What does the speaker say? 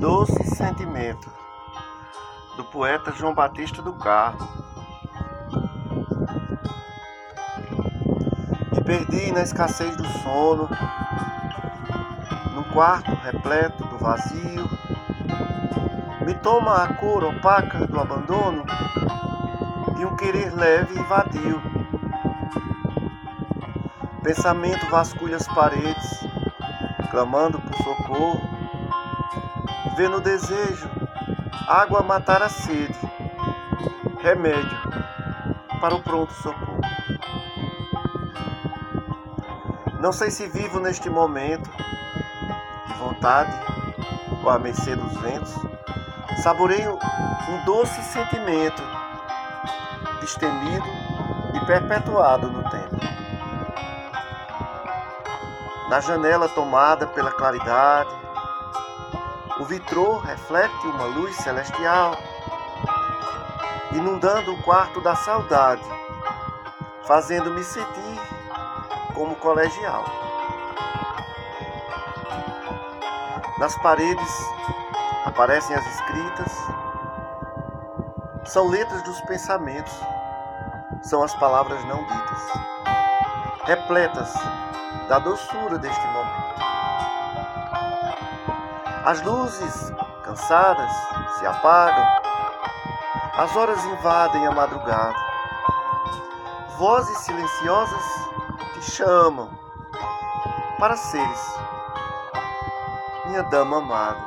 doce sentimento do poeta João Batista do Carmo. Me perdi na escassez do sono, num quarto repleto do vazio. Me toma a cor opaca do abandono e um querer leve e vadio. Pensamento vasculha as paredes, clamando por socorro vê no desejo. Água matar a sede, remédio para o pronto socorro. Não sei se vivo neste momento. De vontade ou à mercê dos ventos, saboreio um doce sentimento. Destemido e perpetuado no tempo. Na janela tomada pela claridade, o vitrô reflete uma luz celestial, inundando o quarto da saudade, fazendo-me sentir como colegial. Nas paredes aparecem as escritas, são letras dos pensamentos, são as palavras não ditas, repletas da doçura deste momento. As luzes, cansadas, se apagam. As horas invadem a madrugada. Vozes silenciosas te chamam para seres minha dama amada.